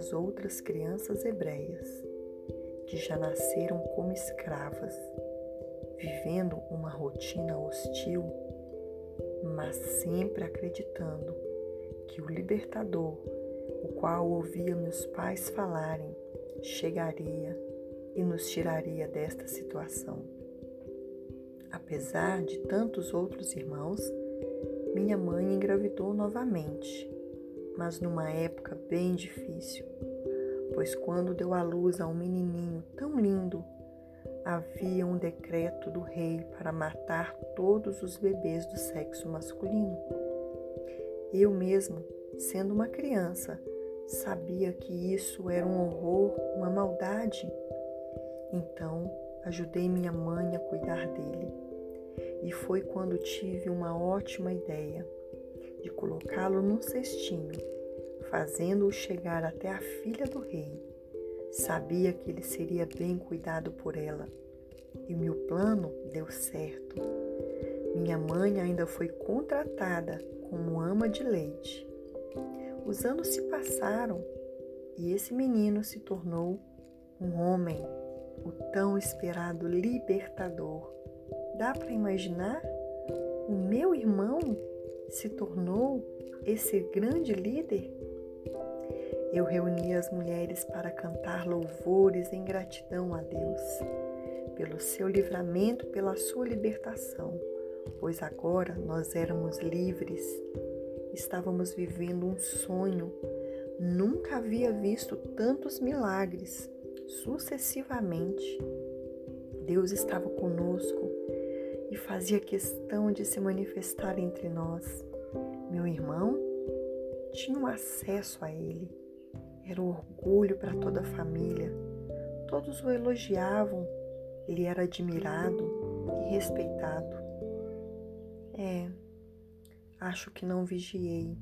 as outras crianças hebreias, que já nasceram como escravas, vivendo uma rotina hostil, mas sempre acreditando que o libertador, o qual ouvia meus pais falarem, chegaria e nos tiraria desta situação. Apesar de tantos outros irmãos, minha mãe engravidou novamente, mas numa época bem difícil, pois quando deu à luz a um menininho tão lindo, havia um decreto do rei para matar todos os bebês do sexo masculino. Eu mesmo, sendo uma criança, sabia que isso era um horror, uma maldade. Então, ajudei minha mãe a cuidar dele. E foi quando tive uma ótima ideia de colocá-lo num cestinho, fazendo-o chegar até a filha do rei. Sabia que ele seria bem cuidado por ela e meu plano deu certo. Minha mãe ainda foi contratada como ama de leite. Os anos se passaram e esse menino se tornou um homem, o tão esperado libertador. Dá para imaginar? O meu irmão se tornou esse grande líder? Eu reuni as mulheres para cantar louvores em gratidão a Deus pelo seu livramento, pela sua libertação, pois agora nós éramos livres. Estávamos vivendo um sonho. Nunca havia visto tantos milagres sucessivamente. Deus estava conosco e fazia questão de se manifestar entre nós. Meu irmão tinha um acesso a ele. Era um orgulho para toda a família. Todos o elogiavam ele era admirado e respeitado. É, acho que não vigiei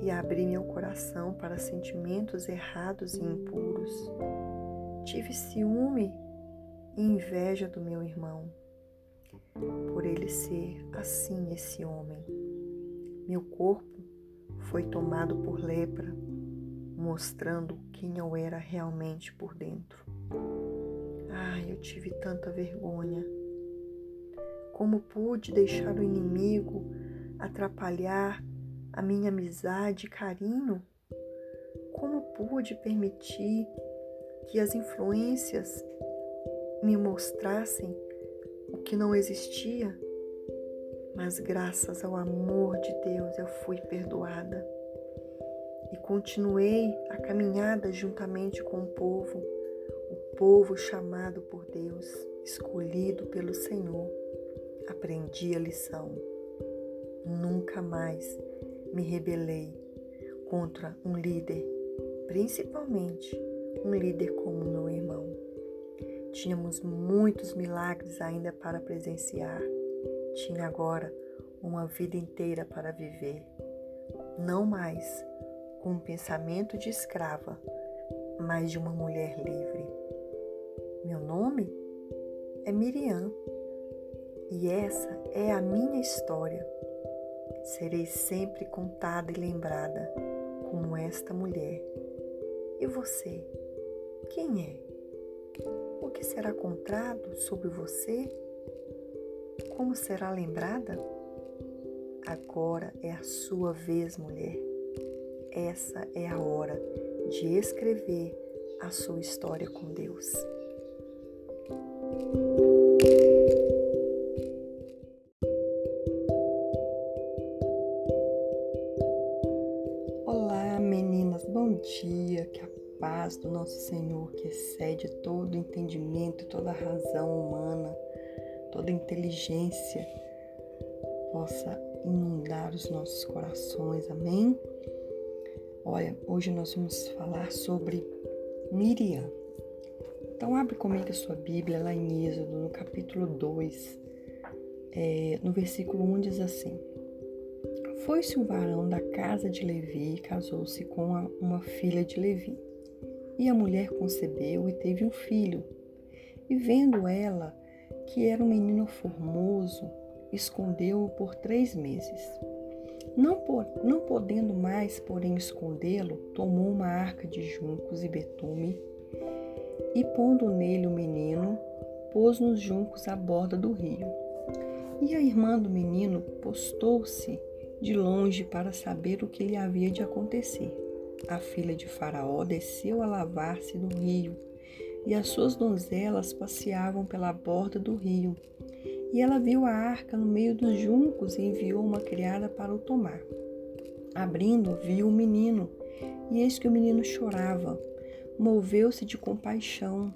e abri meu coração para sentimentos errados e impuros. Tive ciúme e inveja do meu irmão, por ele ser assim esse homem. Meu corpo foi tomado por lepra, mostrando quem eu era realmente por dentro. Ai, eu tive tanta vergonha. Como pude deixar o inimigo atrapalhar a minha amizade e carinho? Como pude permitir que as influências me mostrassem o que não existia? Mas graças ao amor de Deus eu fui perdoada continuei a caminhada juntamente com o povo povo chamado por Deus, escolhido pelo Senhor, aprendi a lição. Nunca mais me rebelei contra um líder, principalmente um líder como meu irmão. Tínhamos muitos milagres ainda para presenciar. Tinha agora uma vida inteira para viver. Não mais com um pensamento de escrava, mas de uma mulher livre. Meu nome é Miriam e essa é a minha história. Serei sempre contada e lembrada como esta mulher. E você? Quem é? O que será contado sobre você? Como será lembrada? Agora é a sua vez, mulher. Essa é a hora de escrever a sua história com Deus. Olá, meninas, bom dia. Que a paz do nosso Senhor, que excede todo entendimento, toda razão humana, toda inteligência, possa inundar os nossos corações. Amém? Olha, hoje nós vamos falar sobre Miriam. Então, abre comigo a sua Bíblia lá em Êxodo, no capítulo 2, é, no versículo 1 diz assim: Foi-se um varão da casa de Levi e casou-se com uma filha de Levi. E a mulher concebeu e teve um filho. E vendo ela que era um menino formoso, escondeu-o por três meses. Não, não podendo mais, porém, escondê-lo, tomou uma arca de juncos e betume e, pondo nele o menino, pôs nos juncos à borda do rio. E a irmã do menino postou-se de longe para saber o que lhe havia de acontecer. A filha de Faraó desceu a lavar-se no rio, e as suas donzelas passeavam pela borda do rio. E ela viu a arca no meio dos juncos e enviou uma criada para o tomar. Abrindo, viu o menino, e eis que o menino chorava. Moveu-se de compaixão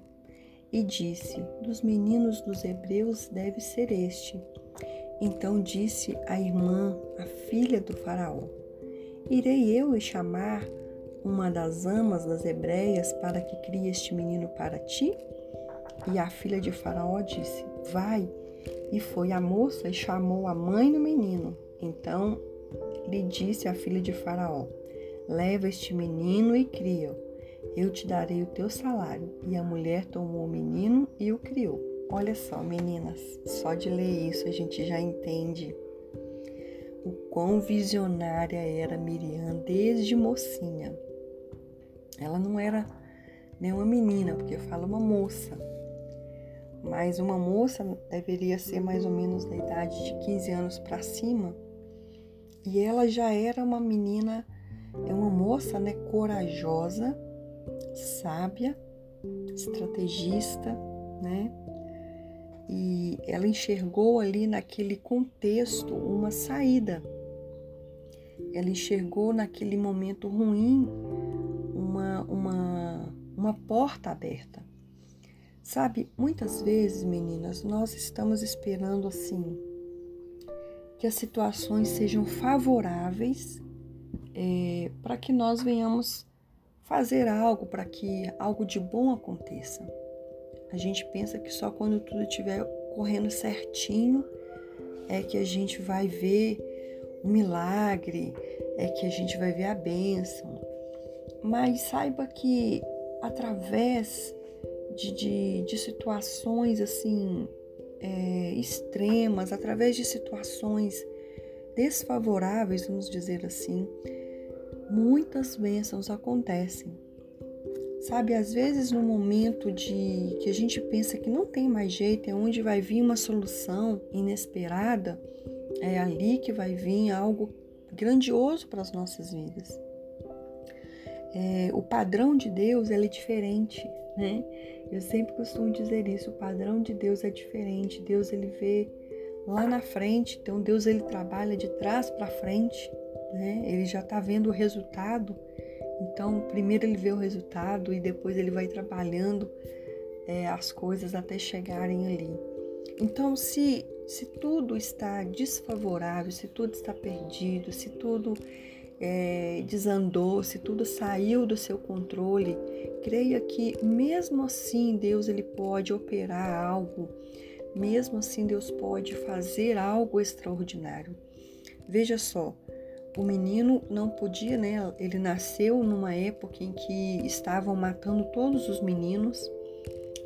e disse: Dos meninos dos hebreus deve ser este. Então disse a irmã, a filha do Faraó: Irei eu e chamar uma das amas das hebreias para que crie este menino para ti? E a filha de Faraó disse: Vai. E foi a moça e chamou a mãe do menino. Então lhe disse a filha de Faraó: Leva este menino e cria-o. Eu te darei o teu salário. E a mulher tomou o menino e o criou. Olha só, meninas, só de ler isso a gente já entende o quão visionária era Miriam desde mocinha. Ela não era nem uma menina, porque fala uma moça, mas uma moça deveria ser mais ou menos da idade de 15 anos para cima. E ela já era uma menina, é uma moça, né, corajosa, sábia, estrategista, né? E ela enxergou ali naquele contexto uma saída. Ela enxergou naquele momento ruim uma, uma, uma porta aberta. Sabe, muitas vezes, meninas, nós estamos esperando assim que as situações sejam favoráveis é, para que nós venhamos fazer algo, para que algo de bom aconteça. A gente pensa que só quando tudo estiver correndo certinho é que a gente vai ver um milagre, é que a gente vai ver a bênção. Mas saiba que através de, de, de situações assim é, extremas, através de situações desfavoráveis, vamos dizer assim, muitas bênçãos acontecem. Sabe, às vezes no momento de que a gente pensa que não tem mais jeito, é onde vai vir uma solução inesperada, é ali que vai vir algo grandioso para as nossas vidas. É, o padrão de Deus é diferente, né? Eu sempre costumo dizer isso, o padrão de Deus é diferente. Deus ele vê lá na frente, então Deus ele trabalha de trás para frente, né? Ele já está vendo o resultado. Então, primeiro ele vê o resultado e depois ele vai trabalhando é, as coisas até chegarem ali. Então, se se tudo está desfavorável, se tudo está perdido, se tudo é, desandou, se tudo saiu do seu controle, creia que mesmo assim Deus ele pode operar algo, mesmo assim Deus pode fazer algo extraordinário. Veja só, o menino não podia, né? Ele nasceu numa época em que estavam matando todos os meninos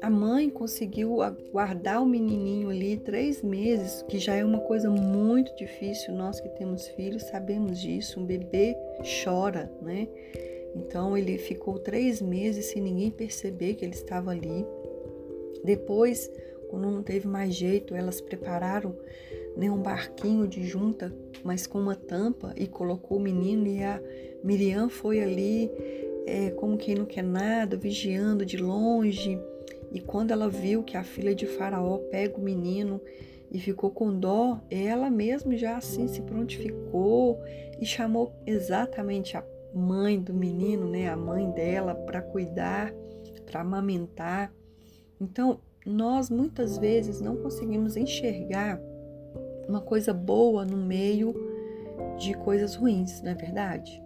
a mãe conseguiu guardar o menininho ali três meses, que já é uma coisa muito difícil. Nós que temos filhos sabemos disso. Um bebê chora, né? Então ele ficou três meses sem ninguém perceber que ele estava ali. Depois, quando não teve mais jeito, elas prepararam né, um barquinho de junta, mas com uma tampa, e colocou o menino. E a Miriam foi ali, é, como quem não quer nada, vigiando de longe e quando ela viu que a filha de Faraó pega o menino e ficou com dó, ela mesma já assim se prontificou e chamou exatamente a mãe do menino, né, a mãe dela, para cuidar, para amamentar. Então, nós muitas vezes não conseguimos enxergar uma coisa boa no meio de coisas ruins, não é verdade?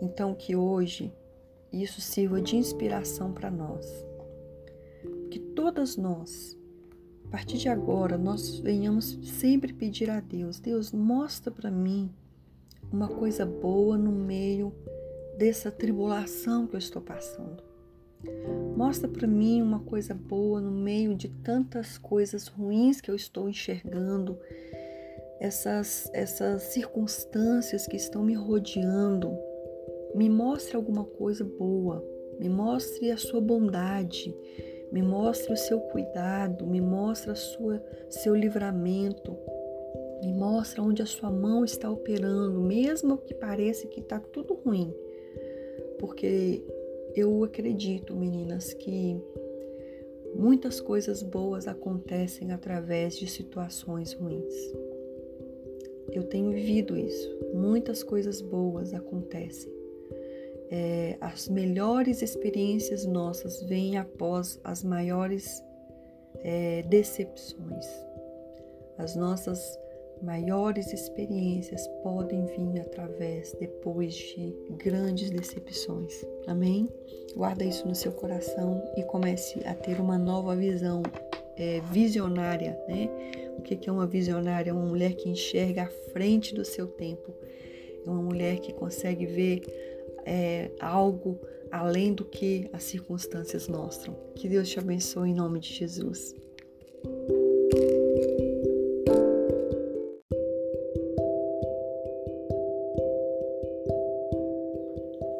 Então, que hoje isso sirva de inspiração para nós que todas nós, a partir de agora, nós venhamos sempre pedir a Deus: Deus, mostra para mim uma coisa boa no meio dessa tribulação que eu estou passando. Mostra para mim uma coisa boa no meio de tantas coisas ruins que eu estou enxergando. essas, essas circunstâncias que estão me rodeando. Me mostre alguma coisa boa, me mostre a sua bondade, me mostre o seu cuidado, me mostre sua, seu livramento, me mostre onde a sua mão está operando, mesmo que pareça que está tudo ruim. Porque eu acredito, meninas, que muitas coisas boas acontecem através de situações ruins. Eu tenho vivido isso. Muitas coisas boas acontecem. É, as melhores experiências nossas vêm após as maiores é, decepções. As nossas maiores experiências podem vir através depois de grandes decepções. Amém? Guarda isso no seu coração e comece a ter uma nova visão é, visionária, né? O que é uma visionária? É uma mulher que enxerga à frente do seu tempo. É uma mulher que consegue ver é, algo além do que as circunstâncias mostram. Que Deus te abençoe em nome de Jesus.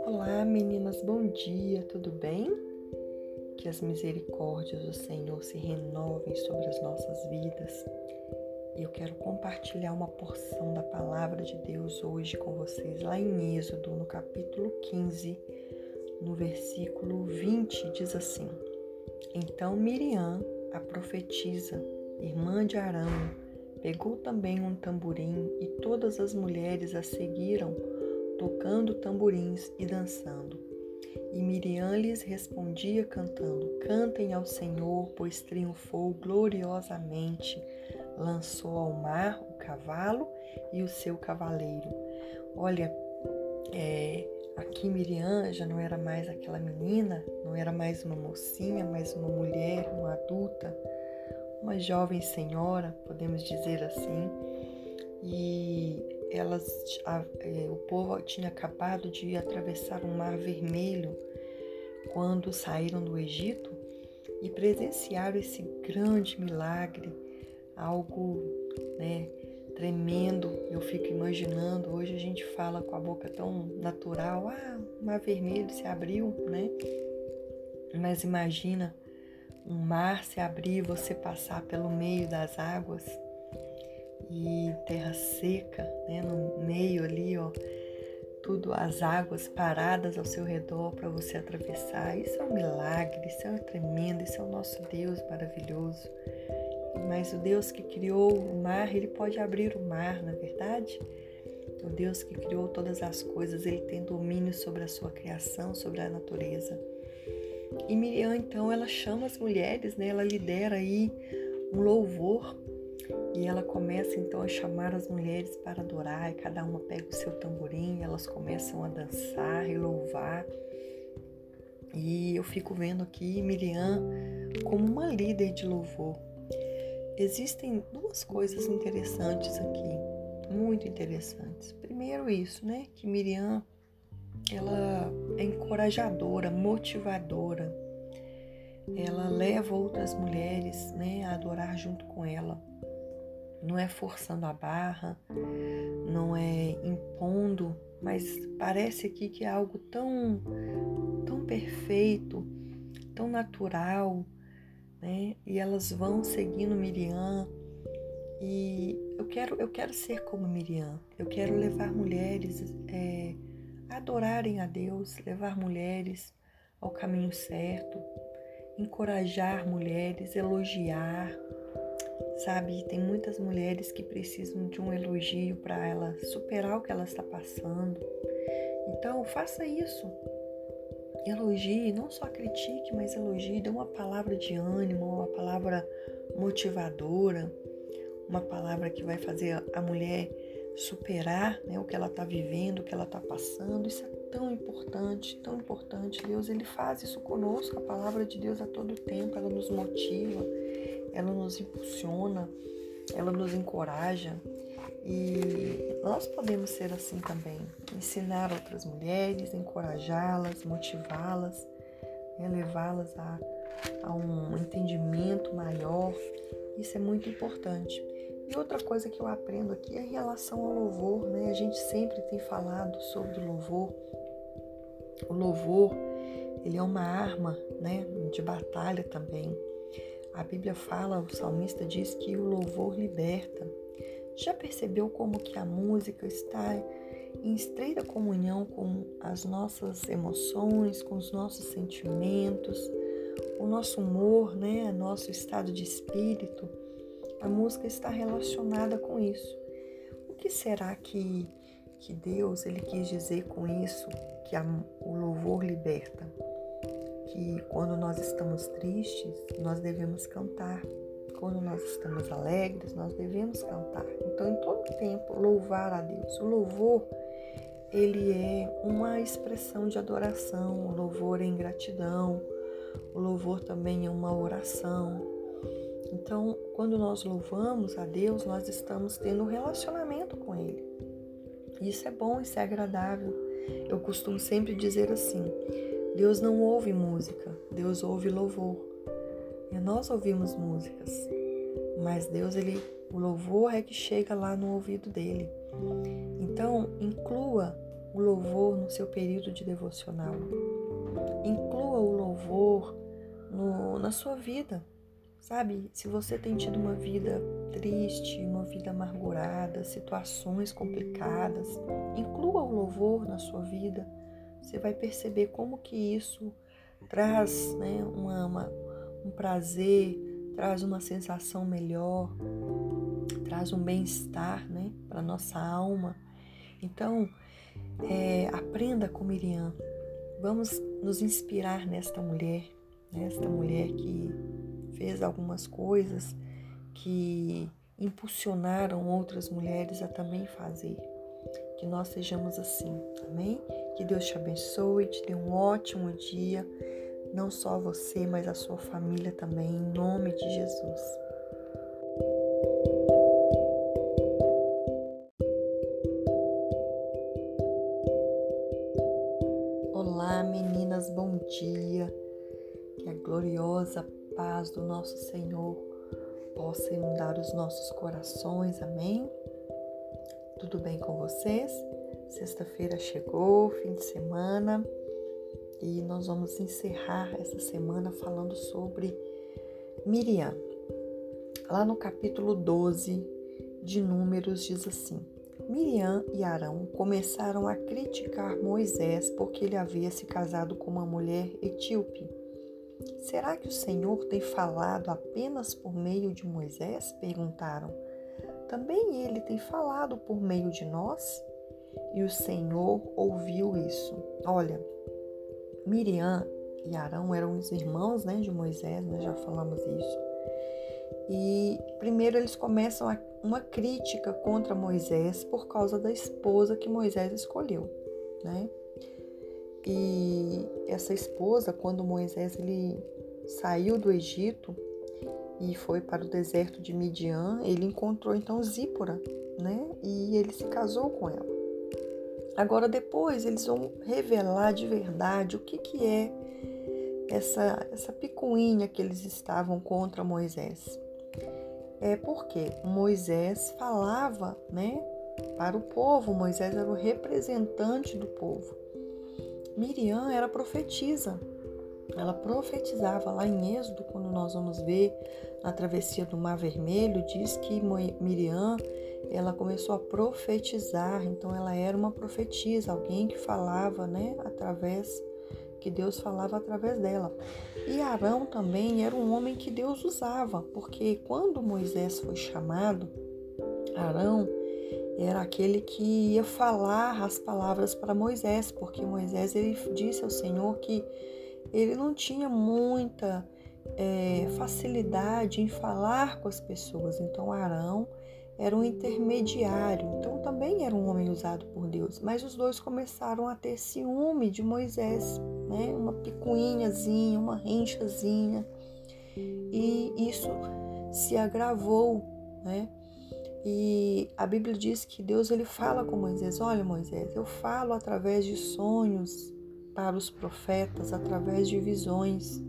Olá meninas, bom dia, tudo bem? Que as misericórdias do Senhor se renovem sobre as nossas vidas e eu quero compartilhar uma porção da palavra de Deus hoje com vocês, lá em Êxodo, no capítulo 15, no versículo 20, diz assim: Então Miriam, a profetisa, irmã de Arão, pegou também um tamborim e todas as mulheres a seguiram, tocando tamborins e dançando. E Miriam lhes respondia cantando: Cantem ao Senhor, pois triunfou gloriosamente lançou ao mar o cavalo e o seu cavaleiro. Olha, é, aqui Miriam já não era mais aquela menina, não era mais uma mocinha, mas uma mulher, uma adulta, uma jovem senhora, podemos dizer assim. E elas, a, é, o povo tinha acabado de atravessar o Mar Vermelho quando saíram do Egito e presenciaram esse grande milagre algo né, tremendo. Eu fico imaginando, hoje a gente fala com a boca tão natural, ah, o mar vermelho se abriu, né? Mas imagina um mar se abrir, você passar pelo meio das águas e terra seca, né? No meio ali, ó, tudo as águas paradas ao seu redor para você atravessar. Isso é um milagre, isso é tremendo, isso é o nosso Deus maravilhoso. Mas o Deus que criou o mar, ele pode abrir o mar, na é verdade? O Deus que criou todas as coisas, ele tem domínio sobre a sua criação, sobre a natureza. E Miriam, então, ela chama as mulheres, né? Ela lidera aí um louvor e ela começa então a chamar as mulheres para adorar, e cada uma pega o seu tamborim, elas começam a dançar e louvar. E eu fico vendo aqui Miriam como uma líder de louvor. Existem duas coisas interessantes aqui, muito interessantes. Primeiro isso, né, que Miriam ela é encorajadora, motivadora. Ela leva outras mulheres, né, a adorar junto com ela. Não é forçando a barra, não é impondo, mas parece aqui que é algo tão tão perfeito, tão natural, né? E elas vão seguindo Miriam. E eu quero, eu quero ser como Miriam. Eu quero levar mulheres é, a adorarem a Deus, levar mulheres ao caminho certo, encorajar mulheres, elogiar. Sabe, tem muitas mulheres que precisam de um elogio para ela superar o que ela está passando. Então, faça isso. Elogie, não só critique, mas elogie, dê uma palavra de ânimo, uma palavra motivadora, uma palavra que vai fazer a mulher superar né, o que ela está vivendo, o que ela está passando. Isso é tão importante, tão importante. Deus ele faz isso conosco. A palavra de Deus a todo tempo, ela nos motiva, ela nos impulsiona, ela nos encoraja. E nós podemos ser assim também, ensinar outras mulheres, encorajá-las, motivá-las, né, levá-las a, a um entendimento maior. Isso é muito importante. E outra coisa que eu aprendo aqui é em relação ao louvor, né? A gente sempre tem falado sobre o louvor. O louvor, ele é uma arma, né, de batalha também. A Bíblia fala, o salmista diz que o louvor liberta. Já percebeu como que a música está em estreita comunhão com as nossas emoções, com os nossos sentimentos, o nosso humor, né, nosso estado de espírito? A música está relacionada com isso. O que será que, que Deus ele quis dizer com isso? Que a, o louvor liberta. Que quando nós estamos tristes, nós devemos cantar. Quando nós estamos alegres, nós devemos cantar. Então, em todo tempo, louvar a Deus. O louvor, ele é uma expressão de adoração. O louvor é em gratidão. O louvor também é uma oração. Então, quando nós louvamos a Deus, nós estamos tendo um relacionamento com Ele. Isso é bom, isso é agradável. Eu costumo sempre dizer assim: Deus não ouve música, Deus ouve louvor. E nós ouvimos músicas, mas Deus, ele, o louvor é que chega lá no ouvido dele. Então, inclua o louvor no seu período de devocional. Inclua o louvor no, na sua vida. Sabe, se você tem tido uma vida triste, uma vida amargurada, situações complicadas, inclua o louvor na sua vida. Você vai perceber como que isso traz né, uma, uma, um prazer, traz uma sensação melhor, traz um bem-estar né, para nossa alma. Então, é, aprenda com Miriam. Vamos nos inspirar nesta mulher, nesta mulher que fez algumas coisas que impulsionaram outras mulheres a também fazer. Que nós sejamos assim, amém? Que Deus te abençoe, te dê um ótimo dia, não só você, mas a sua família também, em nome de Jesus. Olá, meninas, bom dia. Que a gloriosa paz do nosso Senhor possa inundar os nossos corações, amém? Tudo bem com vocês? Sexta-feira chegou, fim de semana, e nós vamos encerrar essa semana falando sobre Miriam. Lá no capítulo 12 de Números diz assim: Miriam e Arão começaram a criticar Moisés porque ele havia se casado com uma mulher etíope. Será que o Senhor tem falado apenas por meio de Moisés? perguntaram. Também ele tem falado por meio de nós? E o Senhor ouviu isso. Olha, Miriam e Arão eram os irmãos né, de Moisés, nós já falamos isso. E primeiro eles começam uma crítica contra Moisés por causa da esposa que Moisés escolheu, né? E essa esposa, quando Moisés ele saiu do Egito e foi para o deserto de Midian, ele encontrou então Zípora, né? E ele se casou com ela. Agora depois eles vão revelar de verdade o que que é essa essa picuinha que eles estavam contra Moisés. É porque Moisés falava, né, para o povo, Moisés era o representante do povo. Miriam era profetisa. Ela profetizava lá em Êxodo, quando nós vamos ver a travessia do Mar Vermelho, diz que Miriam ela começou a profetizar, então ela era uma profetisa, alguém que falava, né, através que Deus falava através dela. E Arão também era um homem que Deus usava, porque quando Moisés foi chamado, Arão era aquele que ia falar as palavras para Moisés, porque Moisés ele disse ao Senhor que ele não tinha muita é, facilidade em falar com as pessoas. Então Arão era um intermediário, então também era um homem usado por Deus. Mas os dois começaram a ter ciúme de Moisés, né? Uma picuinhazinha, uma rinchazinha, e isso se agravou, né? E a Bíblia diz que Deus ele fala com Moisés: Olha, Moisés, eu falo através de sonhos para os profetas, através de visões.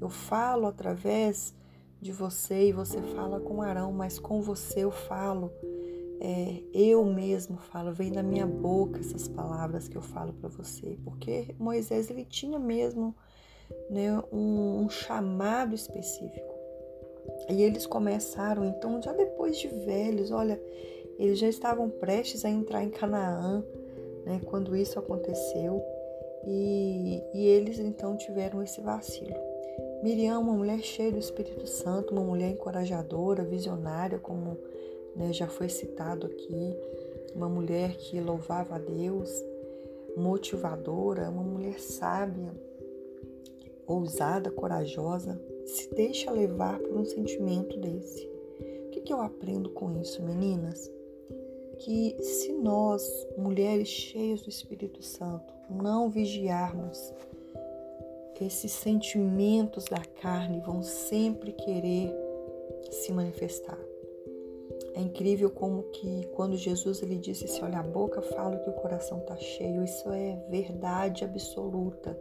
Eu falo através de você e você fala com Arão, mas com você eu falo, é, eu mesmo falo, vem da minha boca essas palavras que eu falo para você, porque Moisés ele tinha mesmo né, um, um chamado específico. E eles começaram, então, já depois de velhos, olha, eles já estavam prestes a entrar em Canaã, né, quando isso aconteceu, e, e eles então tiveram esse vacilo. Miriam, uma mulher cheia do Espírito Santo, uma mulher encorajadora, visionária, como né, já foi citado aqui, uma mulher que louvava a Deus, motivadora, uma mulher sábia, ousada, corajosa, se deixa levar por um sentimento desse. O que, que eu aprendo com isso, meninas? Que se nós, mulheres cheias do Espírito Santo, não vigiarmos, esses sentimentos da carne vão sempre querer se manifestar. É incrível como que quando Jesus ele disse se olha a boca fala que o coração está cheio, isso é verdade absoluta.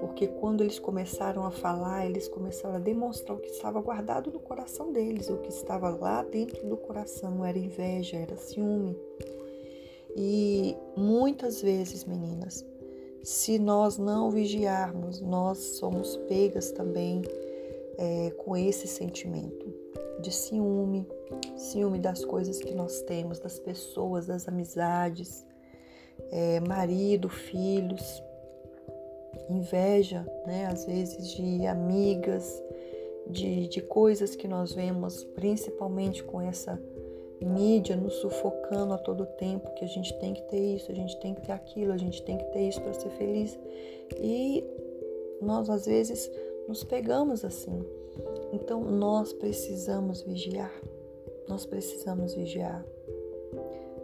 Porque quando eles começaram a falar, eles começaram a demonstrar o que estava guardado no coração deles, o que estava lá dentro do coração, era inveja, era ciúme. E muitas vezes, meninas, se nós não vigiarmos, nós somos pegas também é, com esse sentimento de ciúme, ciúme das coisas que nós temos, das pessoas, das amizades, é, marido, filhos, inveja, né, às vezes de amigas, de, de coisas que nós vemos, principalmente com essa mídia nos sufocando a todo tempo, que a gente tem que ter isso, a gente tem que ter aquilo, a gente tem que ter isso para ser feliz. E nós às vezes nos pegamos assim. Então nós precisamos vigiar. Nós precisamos vigiar.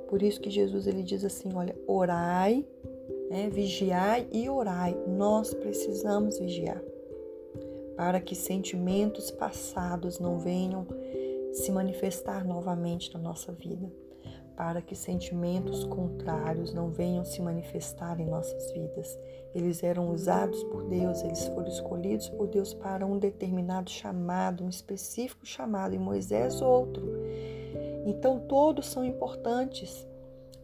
Por isso que Jesus ele diz assim, olha, orai, né, vigiai e orai. Nós precisamos vigiar para que sentimentos passados não venham se manifestar novamente na nossa vida, para que sentimentos contrários não venham se manifestar em nossas vidas. Eles eram usados por Deus, eles foram escolhidos por Deus para um determinado chamado, um específico chamado, e Moisés outro. Então todos são importantes.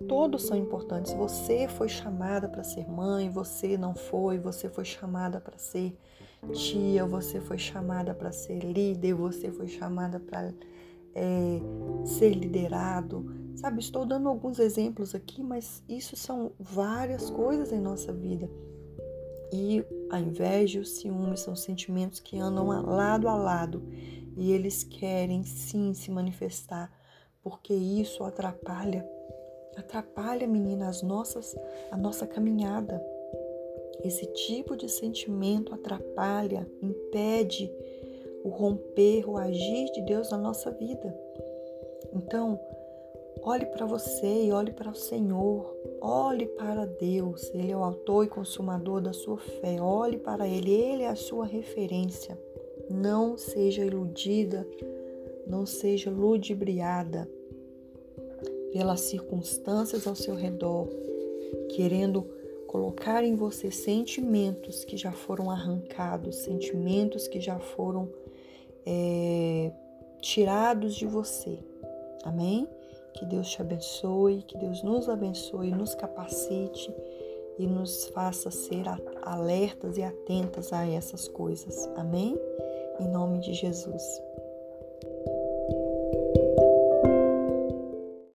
Todos são importantes. Você foi chamada para ser mãe, você não foi, você foi chamada para ser tia, você foi chamada para ser líder, você foi chamada para é, ser liderado. Sabe, estou dando alguns exemplos aqui, mas isso são várias coisas em nossa vida. E a inveja e o ciúme são sentimentos que andam lado a lado e eles querem sim se manifestar, porque isso atrapalha, atrapalha, menina, as nossas, a nossa caminhada. Esse tipo de sentimento atrapalha, impede o romper, o agir de Deus na nossa vida. Então, olhe para você e olhe para o Senhor, olhe para Deus, Ele é o autor e consumador da sua fé, olhe para Ele, Ele é a sua referência. Não seja iludida, não seja ludibriada pelas circunstâncias ao seu redor, querendo colocar em você sentimentos que já foram arrancados, sentimentos que já foram é, tirados de você. Amém? Que Deus te abençoe, que Deus nos abençoe, nos capacite e nos faça ser alertas e atentas a essas coisas. Amém? Em nome de Jesus.